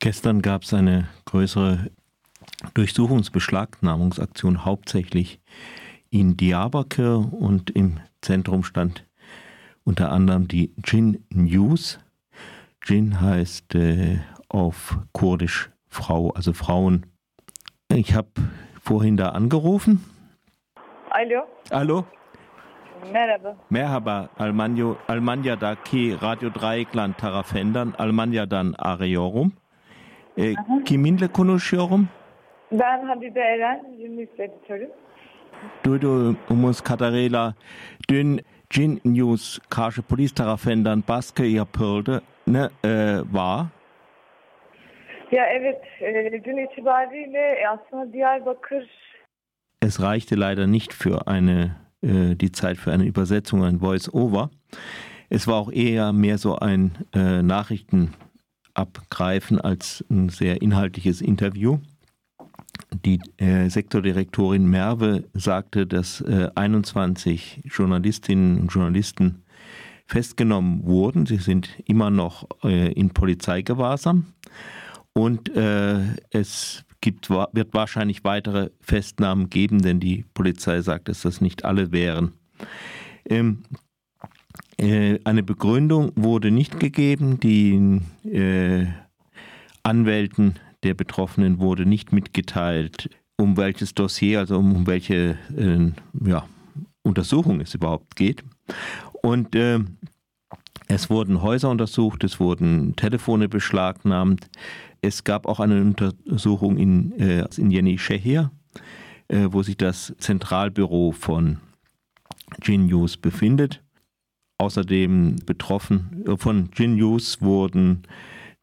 Gestern gab es eine größere Durchsuchungsbeschlagnahmungsaktion, hauptsächlich in Diyarbakir und im Zentrum stand unter anderem die Jin News. Jin heißt äh, auf Kurdisch Frau, also Frauen. Ich habe vorhin da angerufen. Hallo. Hallo. Merhaba. Merhaba, Almanyo, Almanya'daki Radyo Dreieckland tarafından Almanya'dan arıyorum. E, kiminle konuşuyorum? Ben Habibe Eren, Jimlis editörüm. Duydumuz kadarıyla dün Cin News karşı polis tarafından baskı yapıldı. Ne e, var? Ya evet, e, dün itibariyle aslında Diyarbakır Es reichte leider nicht für eine äh, die Zeit für eine Übersetzung, ein Voice-Over. Es war auch eher mehr so ein äh, Nachrichtenabgreifen als ein sehr inhaltliches Interview. Die äh, Sektordirektorin Merve sagte, dass äh, 21 Journalistinnen und Journalisten festgenommen wurden. Sie sind immer noch äh, in Polizeigewahrsam und äh, es gibt, wird wahrscheinlich weitere Festnahmen geben, denn die Polizei sagt, dass das nicht alle wären. Ähm, äh, eine Begründung wurde nicht gegeben. Die äh, Anwälten der Betroffenen wurde nicht mitgeteilt, um welches Dossier, also um, welche äh, ja, Untersuchung es überhaupt geht. Und äh, es wurden Häuser untersucht, es wurden Telefone beschlagnahmt. Es gab auch eine Untersuchung in, äh, in Yenishehir, äh, wo sich das Zentralbüro von News befindet. Außerdem betroffen äh, von Gin News wurden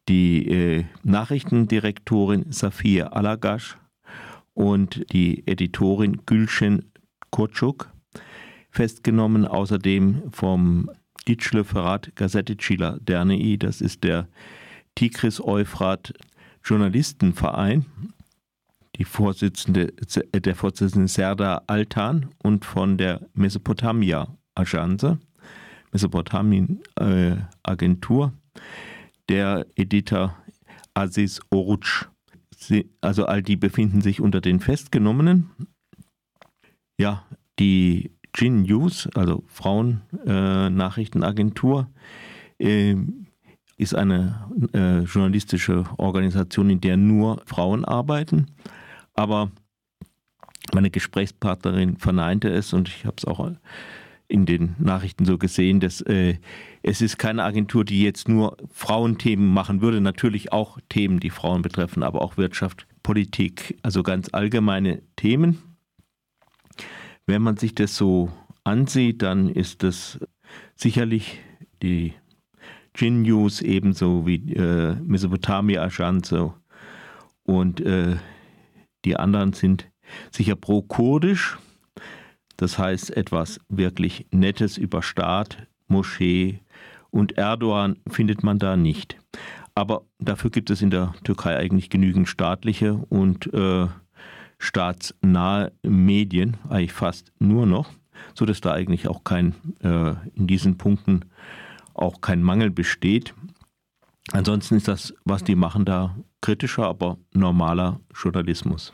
die äh, Nachrichtendirektorin Safir Alagash und die Editorin Gülşen Kurçuk festgenommen, außerdem vom Dicle Ferrat Gazeteciler Derne'i, das ist der Tigris Euphrat Journalistenverein, die Vorsitzende, der Vorsitzende Serda Altan und von der Mesopotamia Agence, Mesopotamien äh, der Editor Aziz Oruc. also all die befinden sich unter den Festgenommenen. Ja, die Gin News, also Frauennachrichtenagentur, äh, ist eine äh, journalistische Organisation, in der nur Frauen arbeiten. Aber meine Gesprächspartnerin verneinte es und ich habe es auch in den Nachrichten so gesehen, dass äh, es ist keine Agentur, die jetzt nur Frauenthemen machen würde. Natürlich auch Themen, die Frauen betreffen, aber auch Wirtschaft, Politik, also ganz allgemeine Themen. Wenn man sich das so ansieht, dann ist das sicherlich die Gin News ebenso wie äh, Mesopotamia Ashanso und äh, die anderen sind sicher pro-kurdisch, das heißt etwas wirklich Nettes über Staat, Moschee und Erdogan findet man da nicht. Aber dafür gibt es in der Türkei eigentlich genügend staatliche und äh, staatsnahe Medien, eigentlich fast nur noch, sodass da eigentlich auch kein äh, in diesen Punkten auch kein Mangel besteht. Ansonsten ist das, was die machen, da kritischer, aber normaler Journalismus.